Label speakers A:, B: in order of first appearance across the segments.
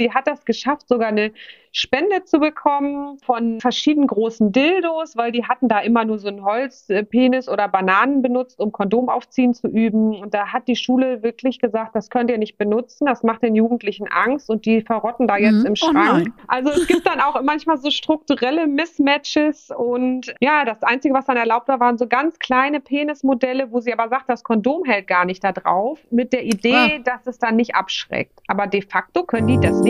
A: Die hat das geschafft, sogar eine Spende zu bekommen von verschiedenen großen Dildos, weil die hatten da immer nur so einen Holzpenis oder Bananen benutzt, um Kondom aufziehen zu üben. Und da hat die Schule wirklich gesagt, das könnt ihr nicht benutzen, das macht den Jugendlichen Angst und die verrotten da jetzt mhm. im oh Schrank. Oh also es gibt dann auch manchmal so strukturelle Mismatches und ja, das Einzige, was dann erlaubt war, waren so ganz kleine Penismodelle, wo sie aber sagt, das Kondom hält gar nicht da drauf, mit der Idee, ah. dass es dann nicht abschreckt. Aber de facto können die das nicht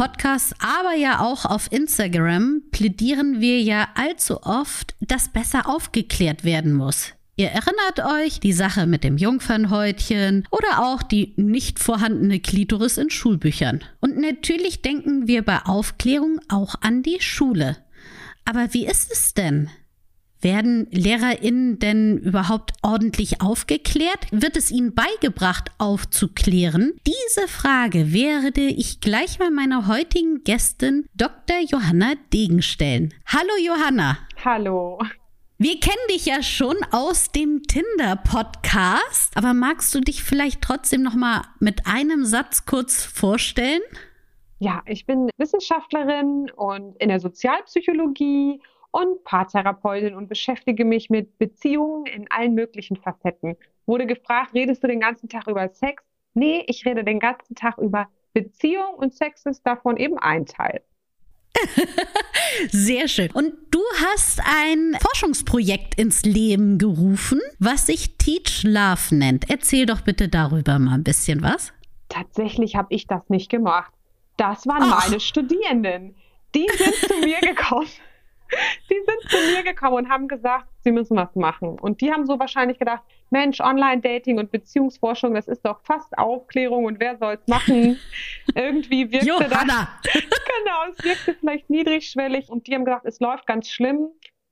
B: Podcast, aber ja auch auf Instagram plädieren wir ja allzu oft, dass besser aufgeklärt werden muss. Ihr erinnert euch die Sache mit dem Jungfernhäutchen oder auch die nicht vorhandene Klitoris in Schulbüchern. Und natürlich denken wir bei Aufklärung auch an die Schule. Aber wie ist es denn? Werden LehrerInnen denn überhaupt ordentlich aufgeklärt? Wird es ihnen beigebracht, aufzuklären? Diese Frage werde ich gleich mal meiner heutigen Gästin Dr. Johanna Degen stellen. Hallo Johanna.
A: Hallo.
B: Wir kennen dich ja schon aus dem Tinder-Podcast, aber magst du dich vielleicht trotzdem noch mal mit einem Satz kurz vorstellen?
A: Ja, ich bin Wissenschaftlerin und in der Sozialpsychologie und Paartherapeutin und beschäftige mich mit Beziehungen in allen möglichen Facetten. Wurde gefragt, redest du den ganzen Tag über Sex? Nee, ich rede den ganzen Tag über Beziehung und Sex ist davon eben ein Teil.
B: Sehr schön. Und du hast ein Forschungsprojekt ins Leben gerufen, was sich Teach Love nennt. Erzähl doch bitte darüber mal ein bisschen was.
A: Tatsächlich habe ich das nicht gemacht. Das waren Ach. meine Studierenden. Die sind zu mir gekommen die sind zu mir gekommen und haben gesagt, sie müssen was machen. Und die haben so wahrscheinlich gedacht, Mensch, Online-Dating und Beziehungsforschung, das ist doch fast Aufklärung und wer soll es machen? Irgendwie wirkte
B: Johanna.
A: das. genau, es wirkte vielleicht niedrigschwellig. Und die haben gesagt, es läuft ganz schlimm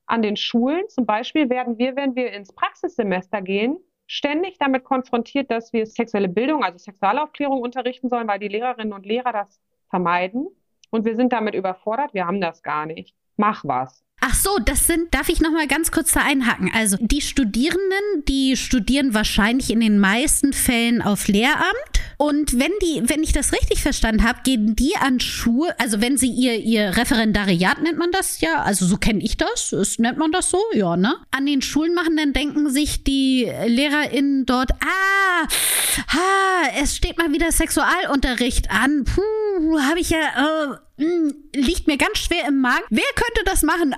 A: an den Schulen. Zum Beispiel werden wir, wenn wir ins Praxissemester gehen, ständig damit konfrontiert, dass wir sexuelle Bildung, also Sexualaufklärung unterrichten sollen, weil die Lehrerinnen und Lehrer das vermeiden. Und wir sind damit überfordert, wir haben das gar nicht mach was.
B: Ach so, das sind, darf ich noch mal ganz kurz da einhaken? Also die Studierenden, die studieren wahrscheinlich in den meisten Fällen auf Lehramt. Und wenn die, wenn ich das richtig verstanden habe, gehen die an Schuhe, also wenn sie ihr, ihr Referendariat nennt man das ja, also so kenne ich das, ist, nennt man das so, ja, ne? An den Schulen machen, dann denken sich die LehrerInnen dort, ah, ha, es steht mal wieder Sexualunterricht an, puh, habe ich ja, äh, hm, liegt mir ganz schwer im Magen. Wer könnte das machen?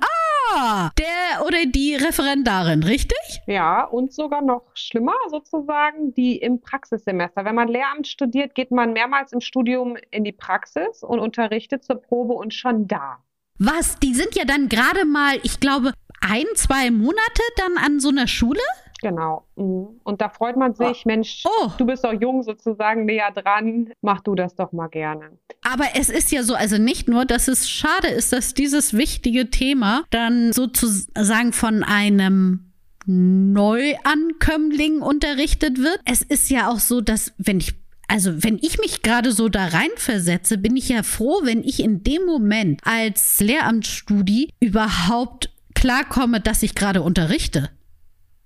B: Der oder die Referendarin, richtig?
A: Ja, und sogar noch schlimmer sozusagen, die im Praxissemester. Wenn man Lehramt studiert, geht man mehrmals im Studium in die Praxis und unterrichtet zur Probe und schon da.
B: Was? Die sind ja dann gerade mal, ich glaube, ein, zwei Monate dann an so einer Schule?
A: Genau. Mhm. Und da freut man sich, oh. Mensch, oh. du bist doch jung sozusagen näher dran, mach du das doch mal gerne.
B: Aber es ist ja so, also nicht nur, dass es schade ist, dass dieses wichtige Thema dann sozusagen von einem Neuankömmling unterrichtet wird. Es ist ja auch so, dass wenn ich also wenn ich mich gerade so da reinversetze, bin ich ja froh, wenn ich in dem Moment als Lehramtsstudie überhaupt klarkomme, dass ich gerade unterrichte.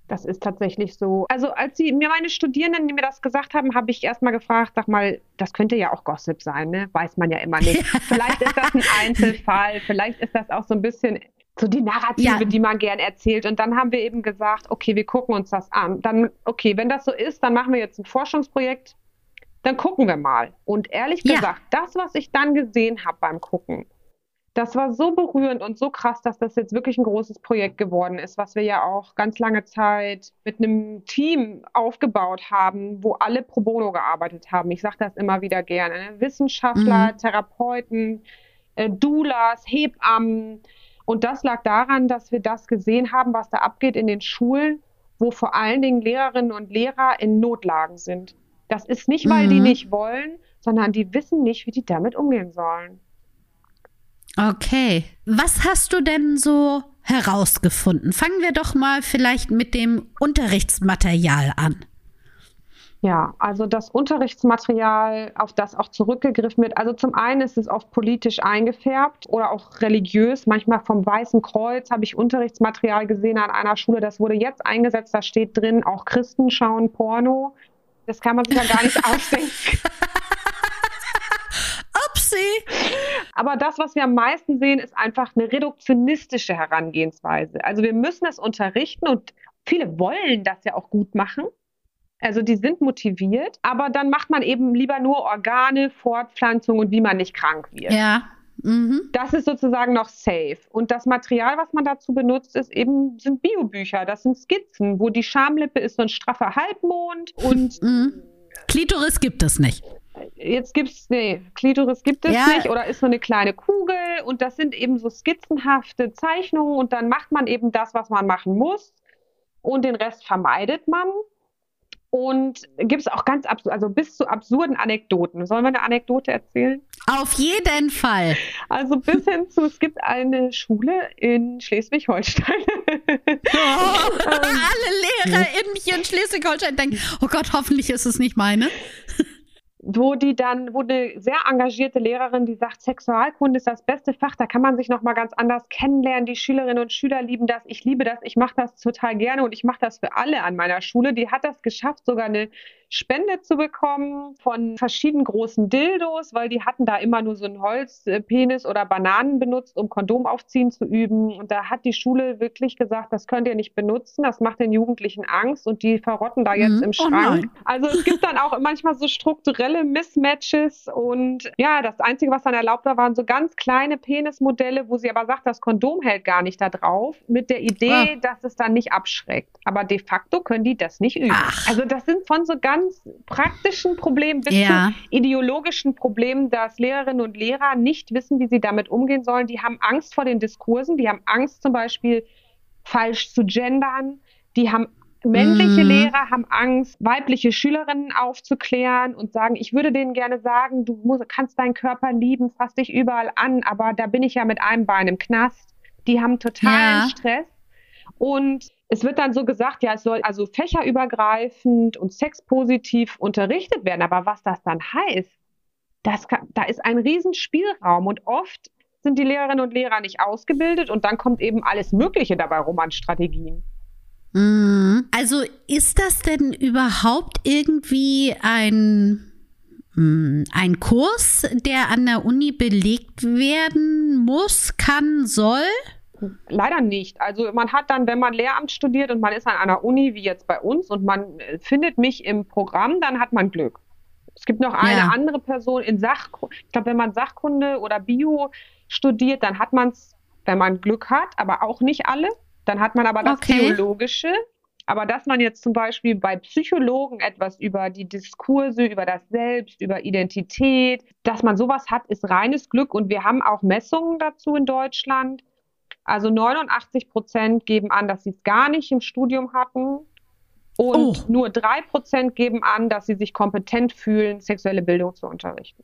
A: Das ist tatsächlich so. Also als sie mir meine Studierenden, die mir das gesagt haben, habe ich erstmal gefragt, sag mal, das könnte ja auch Gossip sein, ne? Weiß man ja immer nicht. vielleicht ist das ein Einzelfall, vielleicht ist das auch so ein bisschen so die Narrative, ja. die man gern erzählt. Und dann haben wir eben gesagt, okay, wir gucken uns das an. Dann, okay, wenn das so ist, dann machen wir jetzt ein Forschungsprojekt. Dann gucken wir mal. Und ehrlich ja. gesagt, das, was ich dann gesehen habe beim Gucken, das war so berührend und so krass, dass das jetzt wirklich ein großes Projekt geworden ist, was wir ja auch ganz lange Zeit mit einem Team aufgebaut haben, wo alle pro bono gearbeitet haben. Ich sage das immer wieder gerne. Ne? Wissenschaftler, mhm. Therapeuten, äh, Doulas, Hebammen. Und das lag daran, dass wir das gesehen haben, was da abgeht in den Schulen, wo vor allen Dingen Lehrerinnen und Lehrer in Notlagen sind. Das ist nicht, weil mhm. die nicht wollen, sondern die wissen nicht, wie die damit umgehen sollen.
B: Okay. Was hast du denn so herausgefunden? Fangen wir doch mal vielleicht mit dem Unterrichtsmaterial an.
A: Ja, also das Unterrichtsmaterial, auf das auch zurückgegriffen wird. Also zum einen ist es oft politisch eingefärbt oder auch religiös. Manchmal vom Weißen Kreuz habe ich Unterrichtsmaterial gesehen an einer Schule. Das wurde jetzt eingesetzt. Da steht drin, auch Christen schauen Porno. Das kann man sich ja gar nicht ausdenken.
B: Upsi!
A: Aber das, was wir am meisten sehen, ist einfach eine reduktionistische Herangehensweise. Also wir müssen es unterrichten und viele wollen das ja auch gut machen. Also die sind motiviert, aber dann macht man eben lieber nur Organe, Fortpflanzung und wie man nicht krank wird.
B: Ja.
A: Mhm. Das ist sozusagen noch safe. Und das Material, was man dazu benutzt, ist eben, sind Biobücher. Das sind Skizzen, wo die Schamlippe ist so ein straffer Halbmond und
B: mhm. Klitoris gibt es nicht.
A: Jetzt gibt's, nee, Klitoris gibt es ja. nicht oder ist so eine kleine Kugel und das sind eben so skizzenhafte Zeichnungen und dann macht man eben das, was man machen muss und den Rest vermeidet man. Und gibt es auch ganz absurd, also bis zu absurden Anekdoten. Sollen wir eine Anekdote erzählen?
B: Auf jeden Fall.
A: Also bis hin zu, es gibt eine Schule in Schleswig-Holstein.
B: Oh, alle Lehrer in Schleswig-Holstein denken, oh Gott, hoffentlich ist es nicht meine
A: wo die dann, wo eine sehr engagierte Lehrerin, die sagt, Sexualkunde ist das beste Fach, da kann man sich nochmal ganz anders kennenlernen. Die Schülerinnen und Schüler lieben das, ich liebe das, ich mache das total gerne und ich mache das für alle an meiner Schule. Die hat das geschafft, sogar eine Spende zu bekommen von verschiedenen großen Dildos, weil die hatten da immer nur so einen Holzpenis oder Bananen benutzt, um Kondom aufziehen zu üben. Und da hat die Schule wirklich gesagt, das könnt ihr nicht benutzen, das macht den Jugendlichen Angst und die verrotten da jetzt mhm. im oh Schrank. Oh also es gibt dann auch manchmal so strukturelle Mismatches und ja, das Einzige, was dann erlaubt war, waren so ganz kleine Penismodelle, wo sie aber sagt, das Kondom hält gar nicht da drauf, mit der Idee, ah. dass es dann nicht abschreckt. Aber de facto können die das nicht üben. Ach. Also das sind von so ganz ganz praktischen Problemen bis ja. zu ideologischen Problemen, dass Lehrerinnen und Lehrer nicht wissen, wie sie damit umgehen sollen. Die haben Angst vor den Diskursen, die haben Angst zum Beispiel falsch zu gendern, die haben Männliche mm. Lehrer haben Angst, weibliche Schülerinnen aufzuklären und sagen, ich würde denen gerne sagen, du musst, kannst deinen Körper lieben, fass dich überall an, aber da bin ich ja mit einem Bein im Knast. Die haben totalen ja. Stress. Und es wird dann so gesagt, ja, es soll also fächerübergreifend und sexpositiv unterrichtet werden. Aber was das dann heißt, das kann, da ist ein Riesenspielraum und oft sind die Lehrerinnen und Lehrer nicht ausgebildet und dann kommt eben alles Mögliche dabei rum an Strategien.
B: Mhm. Also ist das denn überhaupt irgendwie ein, hm, ein Kurs, der an der Uni belegt werden muss, kann, soll?
A: Leider nicht. Also man hat dann, wenn man Lehramt studiert und man ist an einer Uni wie jetzt bei uns und man äh, findet mich im Programm, dann hat man Glück. Es gibt noch eine ja. andere Person in Sachkunde. Ich glaube, wenn man Sachkunde oder Bio studiert, dann hat man es, wenn man Glück hat, aber auch nicht alle. Dann hat man aber das okay. Theologische. Aber dass man jetzt zum Beispiel bei Psychologen etwas über die Diskurse, über das Selbst, über Identität, dass man sowas hat, ist reines Glück. Und wir haben auch Messungen dazu in Deutschland. Also 89 Prozent geben an, dass sie es gar nicht im Studium hatten. Und oh. nur drei Prozent geben an, dass sie sich kompetent fühlen, sexuelle Bildung zu unterrichten.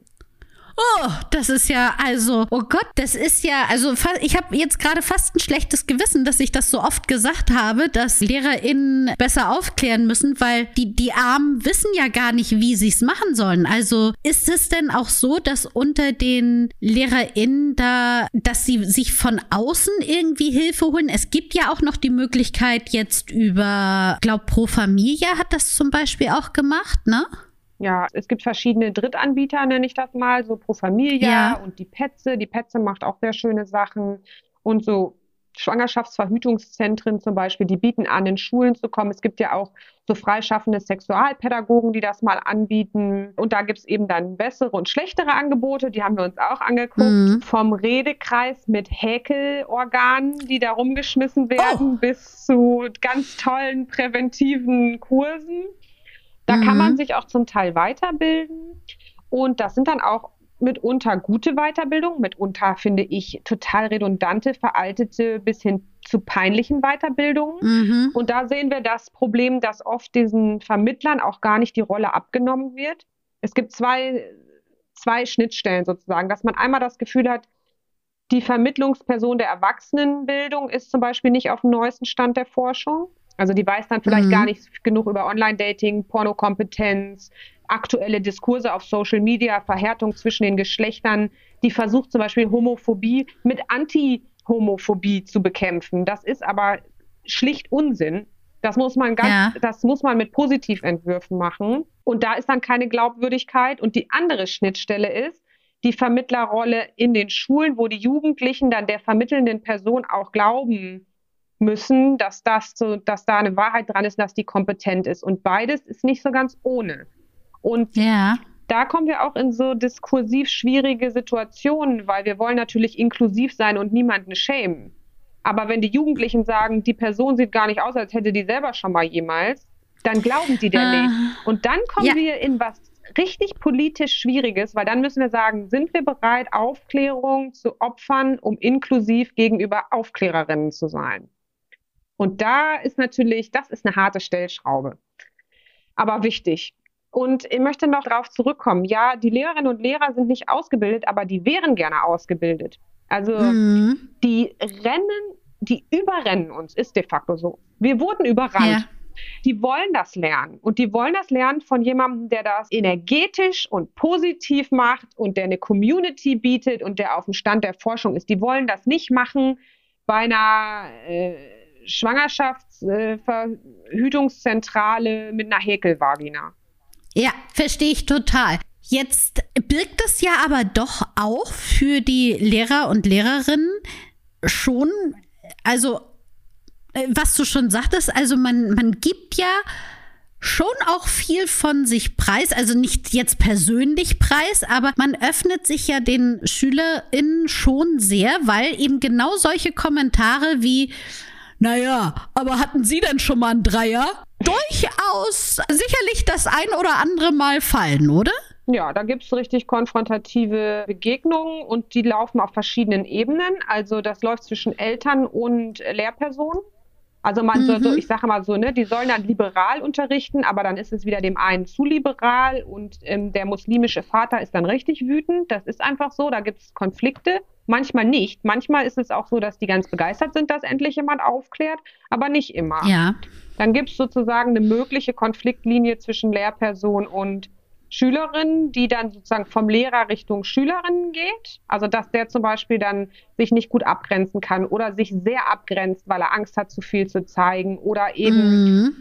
B: Oh, das ist ja also, oh Gott, das ist ja, also ich habe jetzt gerade fast ein schlechtes Gewissen, dass ich das so oft gesagt habe, dass LehrerInnen besser aufklären müssen, weil die, die Armen wissen ja gar nicht, wie sie es machen sollen. Also ist es denn auch so, dass unter den LehrerInnen da, dass sie sich von außen irgendwie Hilfe holen? Es gibt ja auch noch die Möglichkeit jetzt über, glaub, Pro Familia hat das zum Beispiel auch gemacht, ne?
A: Ja, es gibt verschiedene Drittanbieter, nenne ich das mal, so Pro Familia ja. und die Petze. Die Petze macht auch sehr schöne Sachen und so Schwangerschaftsverhütungszentren zum Beispiel, die bieten an, in Schulen zu kommen. Es gibt ja auch so freischaffende Sexualpädagogen, die das mal anbieten. Und da gibt es eben dann bessere und schlechtere Angebote, die haben wir uns auch angeguckt. Mhm. Vom Redekreis mit Häkelorganen, die da rumgeschmissen werden, oh. bis zu ganz tollen präventiven Kursen. Da mhm. kann man mhm. sich auch zum Teil weiterbilden. Und das sind dann auch mitunter gute Weiterbildung, mitunter finde ich total redundante, veraltete bis hin zu peinlichen Weiterbildungen. Mhm. Und da sehen wir das Problem, dass oft diesen Vermittlern auch gar nicht die Rolle abgenommen wird. Es gibt zwei, zwei Schnittstellen sozusagen, dass man einmal das Gefühl hat, Die Vermittlungsperson der Erwachsenenbildung ist zum Beispiel nicht auf dem neuesten Stand der Forschung. Also die weiß dann vielleicht mhm. gar nicht genug über Online-Dating, Pornokompetenz, aktuelle Diskurse auf Social Media, Verhärtung zwischen den Geschlechtern. Die versucht zum Beispiel Homophobie mit Anti-Homophobie zu bekämpfen. Das ist aber schlicht Unsinn. Das muss man ganz, ja. das muss man mit Positiventwürfen machen. Und da ist dann keine Glaubwürdigkeit. Und die andere Schnittstelle ist die Vermittlerrolle in den Schulen, wo die Jugendlichen dann der vermittelnden Person auch glauben müssen, dass das so, dass da eine Wahrheit dran ist, dass die kompetent ist. Und beides ist nicht so ganz ohne. Und ja. da kommen wir auch in so diskursiv schwierige Situationen, weil wir wollen natürlich inklusiv sein und niemanden schämen. Aber wenn die Jugendlichen sagen, die Person sieht gar nicht aus, als hätte die selber schon mal jemals, dann glauben die der ah. nicht. Und dann kommen ja. wir in was richtig politisch Schwieriges, weil dann müssen wir sagen, sind wir bereit, Aufklärung zu opfern, um inklusiv gegenüber Aufklärerinnen zu sein? Und da ist natürlich, das ist eine harte Stellschraube. Aber wichtig. Und ich möchte noch darauf zurückkommen. Ja, die Lehrerinnen und Lehrer sind nicht ausgebildet, aber die wären gerne ausgebildet. Also mhm. die rennen, die überrennen uns, ist de facto so. Wir wurden überrannt. Ja. Die wollen das lernen und die wollen das lernen von jemandem, der das energetisch und positiv macht und der eine Community bietet und der auf dem Stand der Forschung ist. Die wollen das nicht machen bei einer äh, Schwangerschaftsverhütungszentrale äh, mit einer Häkelvagina.
B: Ja, verstehe ich total. Jetzt birgt es ja aber doch auch für die Lehrer und Lehrerinnen schon, also äh, was du schon sagtest, also man, man gibt ja schon auch viel von sich preis, also nicht jetzt persönlich preis, aber man öffnet sich ja den SchülerInnen schon sehr, weil eben genau solche Kommentare wie, naja, aber hatten Sie denn schon mal einen Dreier? Durchaus sicherlich das ein oder andere Mal fallen, oder?
A: Ja, da gibt es richtig konfrontative Begegnungen und die laufen auf verschiedenen Ebenen. Also das läuft zwischen Eltern und Lehrpersonen. Also man mhm. soll so, mhm. ich sage mal so, ne, die sollen dann liberal unterrichten, aber dann ist es wieder dem einen zu liberal und ähm, der muslimische Vater ist dann richtig wütend. Das ist einfach so, da gibt es Konflikte. Manchmal nicht. Manchmal ist es auch so, dass die ganz begeistert sind, dass endlich jemand aufklärt, aber nicht immer.
B: Ja.
A: Dann gibt es sozusagen eine mögliche Konfliktlinie zwischen Lehrperson und Schülerin, die dann sozusagen vom Lehrer Richtung Schülerinnen geht. Also dass der zum Beispiel dann sich nicht gut abgrenzen kann oder sich sehr abgrenzt, weil er Angst hat, zu viel zu zeigen oder eben mhm.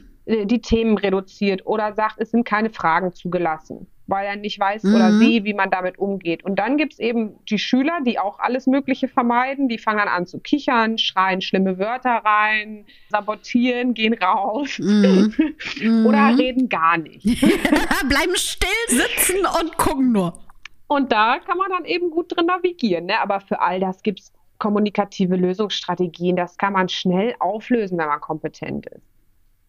A: Die Themen reduziert oder sagt, es sind keine Fragen zugelassen weil er nicht weiß mhm. oder sie, wie man damit umgeht. Und dann gibt es eben die Schüler, die auch alles Mögliche vermeiden. Die fangen dann an zu kichern, schreien schlimme Wörter rein, sabotieren, gehen raus mhm. oder mhm. reden gar nicht.
B: Bleiben still sitzen und gucken nur.
A: Und da kann man dann eben gut drin navigieren. Ne? Aber für all das gibt es kommunikative Lösungsstrategien. Das kann man schnell auflösen, wenn man kompetent ist.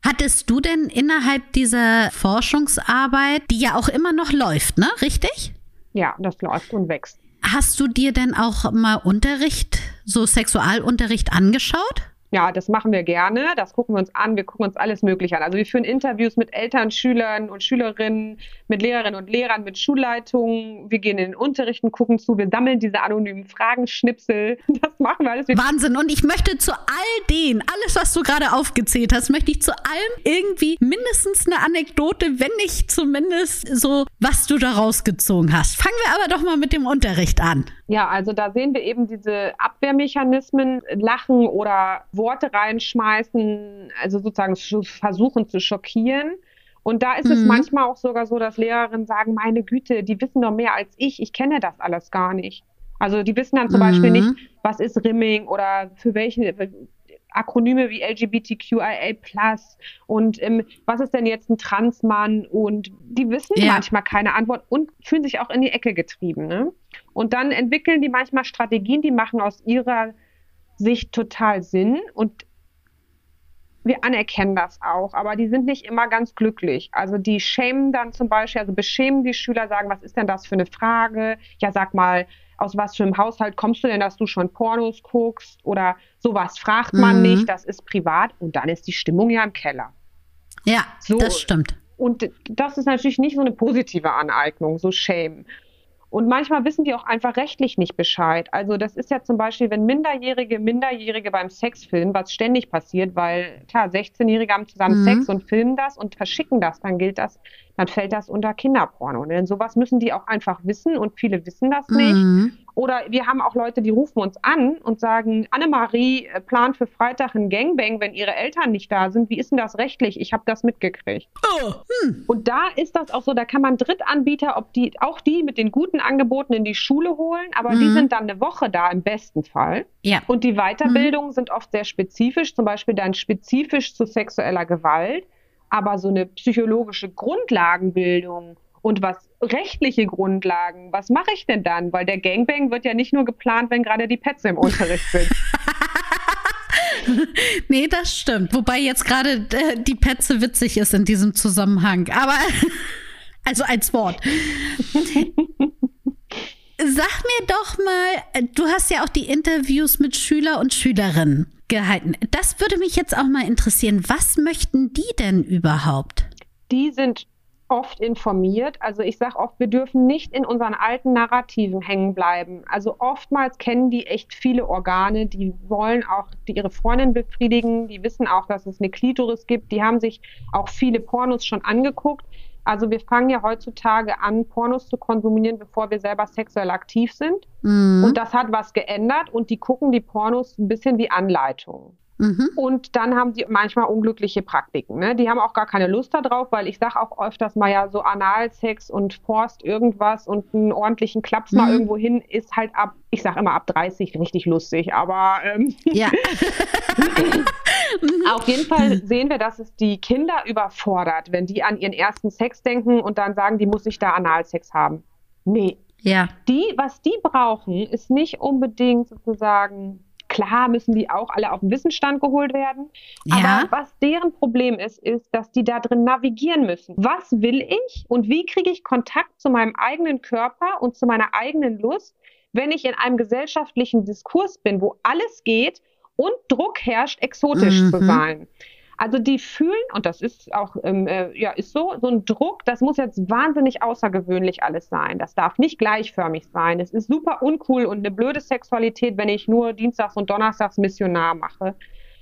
B: Hattest du denn innerhalb dieser Forschungsarbeit, die ja auch immer noch läuft, ne? Richtig?
A: Ja, das läuft und wächst.
B: Hast du dir denn auch mal Unterricht, so Sexualunterricht angeschaut?
A: Ja, das machen wir gerne. Das gucken wir uns an. Wir gucken uns alles Mögliche an. Also wir führen Interviews mit Eltern, Schülern und Schülerinnen, mit Lehrerinnen und Lehrern, mit Schulleitungen. Wir gehen in den Unterricht und gucken zu. Wir sammeln diese anonymen Fragenschnipsel. Das machen wir alles.
B: Wahnsinn. Und ich möchte zu all den, alles, was du gerade aufgezählt hast, möchte ich zu allem irgendwie mindestens eine Anekdote, wenn nicht zumindest so, was du da rausgezogen hast. Fangen wir aber doch mal mit dem Unterricht an.
A: Ja, also da sehen wir eben diese Abwehrmechanismen, Lachen oder Worte reinschmeißen, also sozusagen versuchen zu schockieren. Und da ist mhm. es manchmal auch sogar so, dass Lehrerinnen sagen, meine Güte, die wissen doch mehr als ich, ich kenne das alles gar nicht. Also die wissen dann zum mhm. Beispiel nicht, was ist Rimming oder für welche Akronyme wie LGBTQIA und ähm, was ist denn jetzt ein Transmann und die wissen ja. manchmal keine Antwort und fühlen sich auch in die Ecke getrieben. Ne? Und dann entwickeln die manchmal Strategien, die machen aus ihrer Sicht total Sinn und wir anerkennen das auch, aber die sind nicht immer ganz glücklich. Also die schämen dann zum Beispiel, also beschämen die Schüler, sagen, was ist denn das für eine Frage? Ja, sag mal, aus was für einem Haushalt kommst du denn, dass du schon Pornos guckst? Oder sowas fragt man mhm. nicht, das ist privat und dann ist die Stimmung ja im Keller.
B: Ja, so. das stimmt.
A: Und das ist natürlich nicht so eine positive Aneignung, so Shame. Und manchmal wissen die auch einfach rechtlich nicht Bescheid. Also das ist ja zum Beispiel, wenn Minderjährige Minderjährige beim Sex filmen, was ständig passiert, weil klar, 16-Jährige haben zusammen mhm. Sex und filmen das und verschicken das, dann gilt das, dann fällt das unter Kinderporno. Denn sowas müssen die auch einfach wissen und viele wissen das nicht. Mhm. Oder wir haben auch Leute, die rufen uns an und sagen, Annemarie äh, plant für Freitag ein Gangbang, wenn ihre Eltern nicht da sind. Wie ist denn das rechtlich? Ich habe das mitgekriegt. Oh, hm. Und da ist das auch so, da kann man Drittanbieter, ob die auch die mit den guten Angeboten in die Schule holen, aber mhm. die sind dann eine Woche da im besten Fall. Ja. Und die Weiterbildungen mhm. sind oft sehr spezifisch, zum Beispiel dann spezifisch zu sexueller Gewalt. Aber so eine psychologische Grundlagenbildung und was rechtliche Grundlagen, was mache ich denn dann? Weil der Gangbang wird ja nicht nur geplant, wenn gerade die Pets im Unterricht sind.
B: nee, das stimmt. Wobei jetzt gerade äh, die Petze witzig ist in diesem Zusammenhang. Aber, also als Wort. Sag mir doch mal, du hast ja auch die Interviews mit Schüler und Schülerinnen gehalten. Das würde mich jetzt auch mal interessieren. Was möchten die denn überhaupt?
A: Die sind oft informiert. Also ich sage oft, wir dürfen nicht in unseren alten Narrativen hängen bleiben. Also oftmals kennen die echt viele Organe, die wollen auch die ihre Freundin befriedigen, die wissen auch, dass es eine Klitoris gibt, die haben sich auch viele Pornos schon angeguckt. Also wir fangen ja heutzutage an, Pornos zu konsumieren, bevor wir selber sexuell aktiv sind. Mhm. Und das hat was geändert und die gucken die Pornos ein bisschen wie Anleitungen. Mhm. Und dann haben sie manchmal unglückliche Praktiken. Ne? Die haben auch gar keine Lust darauf, weil ich sage auch öfters mal ja so Analsex und Forst irgendwas und einen ordentlichen Klaps mhm. mal irgendwo hin ist halt ab, ich sage immer ab 30 richtig lustig, aber ähm, ja. auf jeden Fall sehen wir, dass es die Kinder überfordert, wenn die an ihren ersten Sex denken und dann sagen, die muss ich da Analsex haben. Nee. Ja. Die, was die brauchen, ist nicht unbedingt sozusagen Klar müssen die auch alle auf den Wissensstand geholt werden. Ja. Aber was deren Problem ist, ist, dass die da drin navigieren müssen. Was will ich und wie kriege ich Kontakt zu meinem eigenen Körper und zu meiner eigenen Lust, wenn ich in einem gesellschaftlichen Diskurs bin, wo alles geht und Druck herrscht, exotisch mhm. zu sein. Also die fühlen, und das ist auch, ähm, äh, ja, ist so, so ein Druck, das muss jetzt wahnsinnig außergewöhnlich alles sein. Das darf nicht gleichförmig sein. Es ist super uncool und eine blöde Sexualität, wenn ich nur Dienstags und Donnerstags Missionar mache.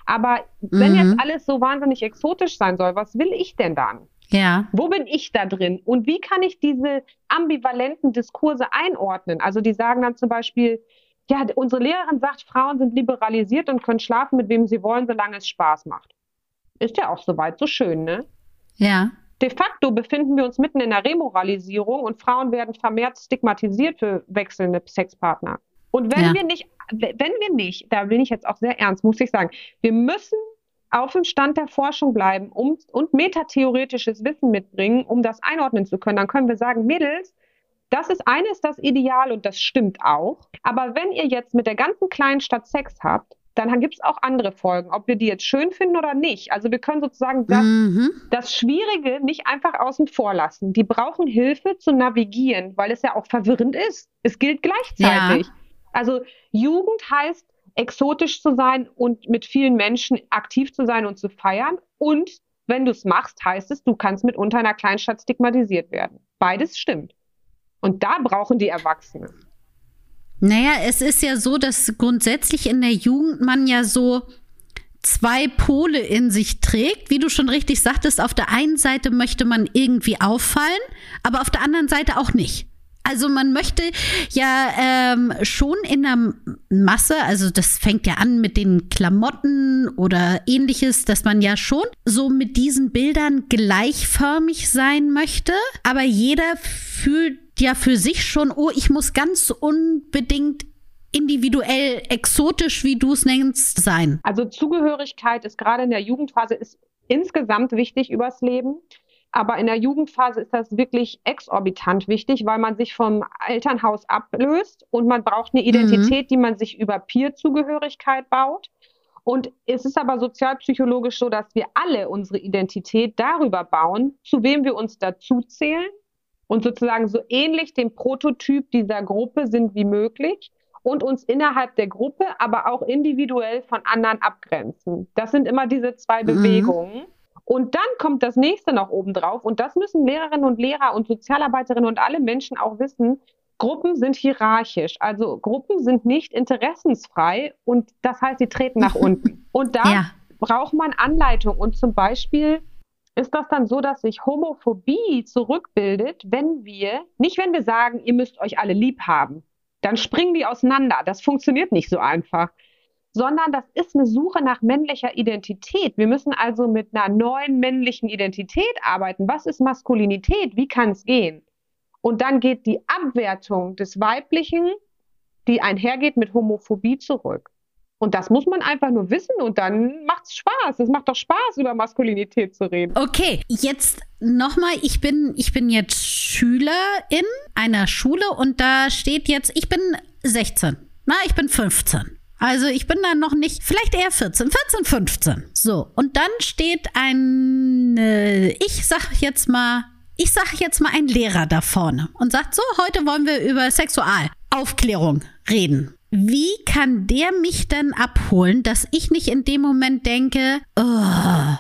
A: Aber wenn jetzt mhm. alles so wahnsinnig exotisch sein soll, was will ich denn dann? Ja. Wo bin ich da drin? Und wie kann ich diese ambivalenten Diskurse einordnen? Also die sagen dann zum Beispiel, ja, unsere Lehrerin sagt, Frauen sind liberalisiert und können schlafen, mit wem sie wollen, solange es Spaß macht. Ist ja auch soweit so schön, ne?
B: Ja.
A: De facto befinden wir uns mitten in der Remoralisierung und Frauen werden vermehrt stigmatisiert für wechselnde Sexpartner. Und wenn ja. wir nicht, wenn wir nicht, da bin ich jetzt auch sehr ernst, muss ich sagen, wir müssen auf dem Stand der Forschung bleiben um, und metatheoretisches Wissen mitbringen, um das einordnen zu können. Dann können wir sagen, Mädels, das ist eines das Ideal und das stimmt auch. Aber wenn ihr jetzt mit der ganzen kleinen Stadt Sex habt, dann gibt es auch andere Folgen, ob wir die jetzt schön finden oder nicht. Also wir können sozusagen das, mhm. das Schwierige nicht einfach außen vor lassen. Die brauchen Hilfe zu navigieren, weil es ja auch verwirrend ist. Es gilt gleichzeitig. Ja. Also Jugend heißt, exotisch zu sein und mit vielen Menschen aktiv zu sein und zu feiern. Und wenn du es machst, heißt es, du kannst mitunter in einer Kleinstadt stigmatisiert werden. Beides stimmt. Und da brauchen die Erwachsenen.
B: Naja, es ist ja so, dass grundsätzlich in der Jugend man ja so zwei Pole in sich trägt. Wie du schon richtig sagtest, auf der einen Seite möchte man irgendwie auffallen, aber auf der anderen Seite auch nicht. Also man möchte ja ähm, schon in der Masse, also das fängt ja an mit den Klamotten oder ähnliches, dass man ja schon so mit diesen Bildern gleichförmig sein möchte, aber jeder fühlt ja für sich schon, oh, ich muss ganz unbedingt individuell, exotisch, wie du es nennst, sein?
A: Also Zugehörigkeit ist gerade in der Jugendphase ist insgesamt wichtig übers Leben. Aber in der Jugendphase ist das wirklich exorbitant wichtig, weil man sich vom Elternhaus ablöst und man braucht eine Identität, mhm. die man sich über Peer-Zugehörigkeit baut. Und es ist aber sozialpsychologisch so, dass wir alle unsere Identität darüber bauen, zu wem wir uns dazuzählen und sozusagen so ähnlich dem Prototyp dieser Gruppe sind wie möglich und uns innerhalb der Gruppe, aber auch individuell von anderen abgrenzen. Das sind immer diese zwei mhm. Bewegungen. Und dann kommt das nächste noch oben drauf. Und das müssen Lehrerinnen und Lehrer und Sozialarbeiterinnen und alle Menschen auch wissen. Gruppen sind hierarchisch, also Gruppen sind nicht interessensfrei und das heißt, sie treten nach unten. Und da ja. braucht man Anleitung und zum Beispiel ist das dann so, dass sich Homophobie zurückbildet, wenn wir, nicht wenn wir sagen, ihr müsst euch alle lieb haben, dann springen die auseinander. Das funktioniert nicht so einfach, sondern das ist eine Suche nach männlicher Identität. Wir müssen also mit einer neuen männlichen Identität arbeiten. Was ist Maskulinität? Wie kann es gehen? Und dann geht die Abwertung des Weiblichen, die einhergeht mit Homophobie, zurück. Und das muss man einfach nur wissen und dann macht's Spaß. Es macht doch Spaß, über Maskulinität zu reden.
B: Okay, jetzt nochmal, ich bin, ich bin jetzt Schülerin einer Schule und da steht jetzt, ich bin 16. Na, ich bin 15. Also ich bin dann noch nicht, vielleicht eher 14, 14, 15. So, und dann steht ein, äh, ich sag jetzt mal, ich sag jetzt mal ein Lehrer da vorne und sagt so, heute wollen wir über Sexualaufklärung reden. Wie kann der mich denn abholen, dass ich nicht in dem Moment denke, oh,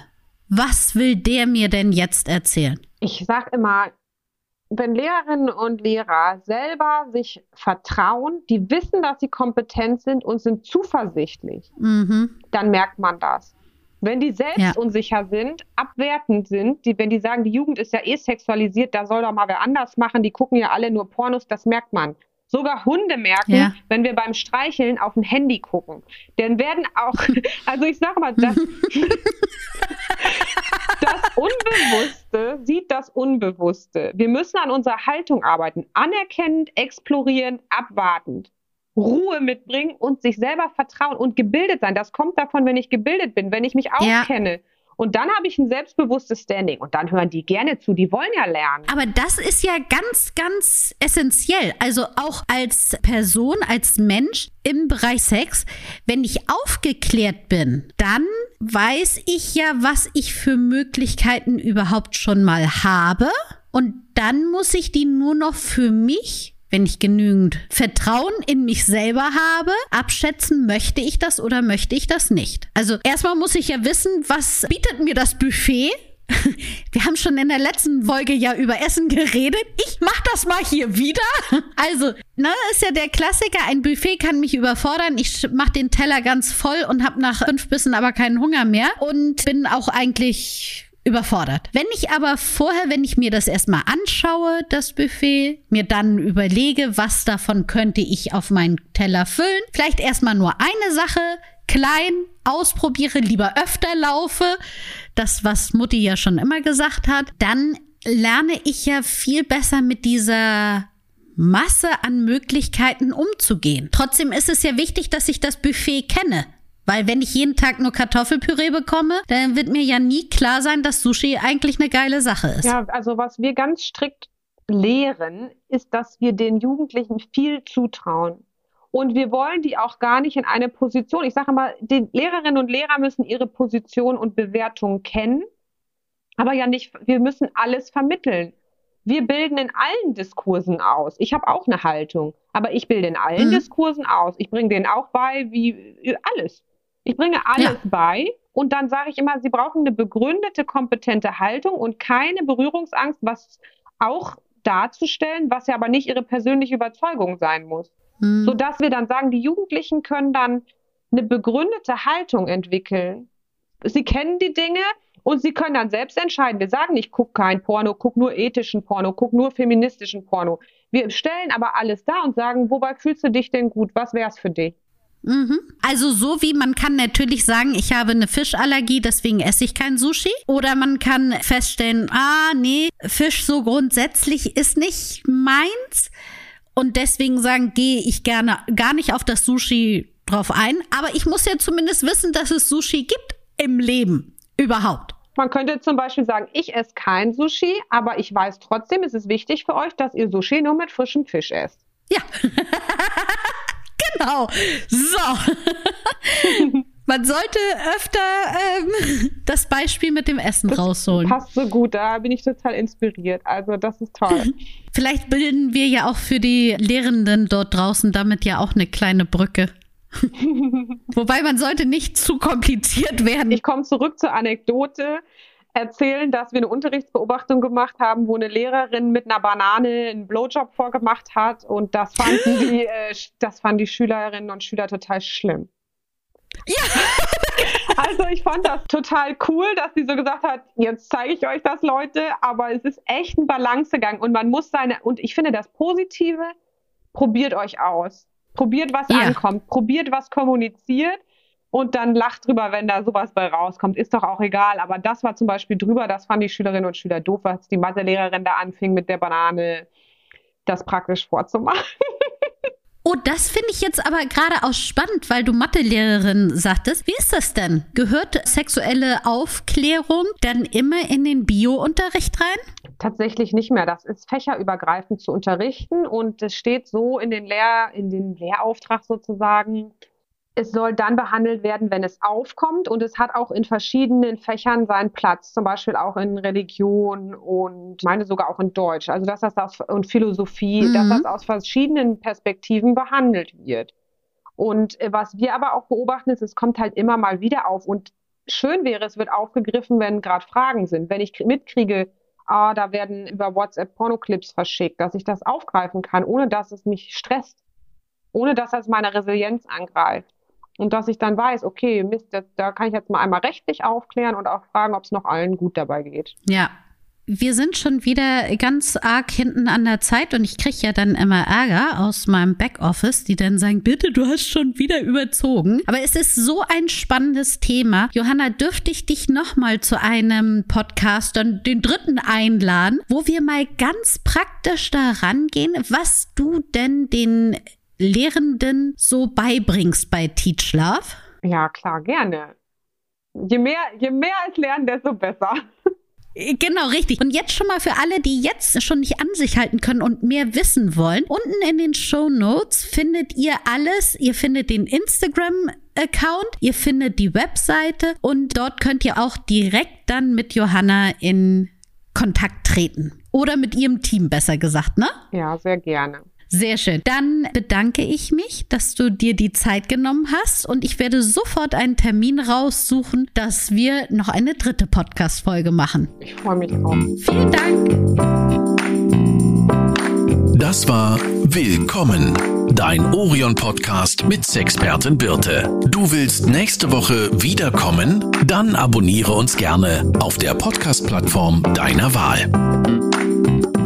B: was will der mir denn jetzt erzählen?
A: Ich sag immer, wenn Lehrerinnen und Lehrer selber sich vertrauen, die wissen, dass sie kompetent sind und sind zuversichtlich, mhm. dann merkt man das. Wenn die selbst ja. unsicher sind, abwertend sind, die, wenn die sagen, die Jugend ist ja eh sexualisiert, da soll doch mal wer anders machen, die gucken ja alle nur Pornos, das merkt man. Sogar Hunde merken, ja. wenn wir beim Streicheln auf ein Handy gucken. Dann werden auch, also ich sag mal, das, das Unbewusste sieht das Unbewusste. Wir müssen an unserer Haltung arbeiten. Anerkennend, explorierend, abwartend. Ruhe mitbringen und sich selber vertrauen und gebildet sein. Das kommt davon, wenn ich gebildet bin, wenn ich mich auskenne. Ja. Und dann habe ich ein selbstbewusstes Standing. Und dann hören die gerne zu. Die wollen ja lernen.
B: Aber das ist ja ganz, ganz essentiell. Also auch als Person, als Mensch im Bereich Sex, wenn ich aufgeklärt bin, dann weiß ich ja, was ich für Möglichkeiten überhaupt schon mal habe. Und dann muss ich die nur noch für mich wenn ich genügend Vertrauen in mich selber habe, abschätzen, möchte ich das oder möchte ich das nicht. Also erstmal muss ich ja wissen, was bietet mir das Buffet? Wir haben schon in der letzten Folge ja über Essen geredet. Ich mach das mal hier wieder. Also, ne, ist ja der Klassiker. Ein Buffet kann mich überfordern. Ich mach den Teller ganz voll und hab nach fünf Bissen aber keinen Hunger mehr und bin auch eigentlich überfordert. Wenn ich aber vorher, wenn ich mir das erstmal anschaue, das Buffet, mir dann überlege, was davon könnte ich auf meinen Teller füllen, vielleicht erstmal nur eine Sache, klein, ausprobiere, lieber öfter laufe, das, was Mutti ja schon immer gesagt hat, dann lerne ich ja viel besser mit dieser Masse an Möglichkeiten umzugehen. Trotzdem ist es ja wichtig, dass ich das Buffet kenne. Weil wenn ich jeden Tag nur Kartoffelpüree bekomme, dann wird mir ja nie klar sein, dass Sushi eigentlich eine geile Sache ist.
A: Ja, also was wir ganz strikt lehren, ist, dass wir den Jugendlichen viel zutrauen. Und wir wollen die auch gar nicht in eine Position. Ich sage mal, die Lehrerinnen und Lehrer müssen ihre Position und Bewertung kennen, aber ja nicht, wir müssen alles vermitteln. Wir bilden in allen Diskursen aus. Ich habe auch eine Haltung, aber ich bilde in allen mhm. Diskursen aus. Ich bringe denen auch bei, wie alles. Ich bringe alles ja. bei und dann sage ich immer, sie brauchen eine begründete, kompetente Haltung und keine Berührungsangst, was auch darzustellen, was ja aber nicht ihre persönliche Überzeugung sein muss. Mhm. Sodass wir dann sagen, die Jugendlichen können dann eine begründete Haltung entwickeln. Sie kennen die Dinge und sie können dann selbst entscheiden. Wir sagen nicht, guck kein Porno, guck nur ethischen Porno, guck nur feministischen Porno. Wir stellen aber alles da und sagen, wobei fühlst du dich denn gut? Was wär's für dich?
B: Mhm. Also so wie man kann natürlich sagen, ich habe eine Fischallergie, deswegen esse ich kein Sushi. Oder man kann feststellen, ah nee, Fisch so grundsätzlich ist nicht meins. Und deswegen sagen, gehe ich gerne gar nicht auf das Sushi drauf ein. Aber ich muss ja zumindest wissen, dass es Sushi gibt im Leben. Überhaupt.
A: Man könnte zum Beispiel sagen, ich esse kein Sushi, aber ich weiß trotzdem, es ist wichtig für euch, dass ihr Sushi nur mit frischem Fisch esst.
B: Ja. Genau. So. Man sollte öfter ähm, das Beispiel mit dem Essen das rausholen.
A: Passt so gut, da bin ich total inspiriert. Also das ist toll.
B: Vielleicht bilden wir ja auch für die Lehrenden dort draußen damit ja auch eine kleine Brücke. Wobei man sollte nicht zu kompliziert werden.
A: Ich komme zurück zur Anekdote. Erzählen, dass wir eine Unterrichtsbeobachtung gemacht haben, wo eine Lehrerin mit einer Banane einen Blowjob vorgemacht hat und das fanden die, äh, das fanden die Schülerinnen und Schüler total schlimm. Ja. Also ich fand das total cool, dass sie so gesagt hat, jetzt zeige ich euch das, Leute, aber es ist echt ein Balancegang und man muss seine, und ich finde das Positive, probiert euch aus. Probiert, was ja. ankommt. Probiert, was kommuniziert und dann lacht drüber, wenn da sowas bei rauskommt. Ist doch auch egal. Aber das war zum Beispiel drüber, das fanden die Schülerinnen und Schüler doof, was die Mathelehrerin da anfing mit der Banane, das praktisch vorzumachen.
B: Oh, das finde ich jetzt aber gerade auch spannend, weil du Mathelehrerin sagtest. Wie ist das denn? Gehört sexuelle Aufklärung dann immer in den Bio-Unterricht rein?
A: Tatsächlich nicht mehr. Das ist fächerübergreifend zu unterrichten und es steht so in den Lehr in den Lehrauftrag sozusagen, es soll dann behandelt werden, wenn es aufkommt und es hat auch in verschiedenen Fächern seinen Platz, zum Beispiel auch in Religion und meine sogar auch in Deutsch. Also dass das aus, und Philosophie, mhm. dass das aus verschiedenen Perspektiven behandelt wird. Und äh, was wir aber auch beobachten, ist, es kommt halt immer mal wieder auf und schön wäre, es wird aufgegriffen, wenn gerade Fragen sind. Wenn ich mitkriege, ah, da werden über WhatsApp Pornoclips verschickt, dass ich das aufgreifen kann, ohne dass es mich stresst, ohne dass es meine Resilienz angreift. Und dass ich dann weiß, okay, Mist, da, da kann ich jetzt mal einmal rechtlich aufklären und auch fragen, ob es noch allen gut dabei geht.
B: Ja, wir sind schon wieder ganz arg hinten an der Zeit und ich kriege ja dann immer Ärger aus meinem Backoffice, die dann sagen, bitte, du hast schon wieder überzogen. Aber es ist so ein spannendes Thema. Johanna, dürfte ich dich nochmal zu einem Podcast, dann den dritten einladen, wo wir mal ganz praktisch da rangehen, was du denn den Lehrenden so beibringst bei Teach Love?
A: Ja, klar, gerne. Je mehr, je mehr es lernen, desto besser.
B: Genau, richtig. Und jetzt schon mal für alle, die jetzt schon nicht an sich halten können und mehr wissen wollen. Unten in den Show Notes findet ihr alles. Ihr findet den Instagram-Account, ihr findet die Webseite und dort könnt ihr auch direkt dann mit Johanna in Kontakt treten. Oder mit ihrem Team, besser gesagt, ne?
A: Ja, sehr gerne.
B: Sehr schön. Dann bedanke ich mich, dass du dir die Zeit genommen hast und ich werde sofort einen Termin raussuchen, dass wir noch eine dritte Podcast-Folge machen.
A: Ich freue mich auch.
B: Vielen Dank.
C: Das war Willkommen, dein Orion-Podcast mit Sexpertin Birte. Du willst nächste Woche wiederkommen? Dann abonniere uns gerne auf der Podcast-Plattform deiner Wahl.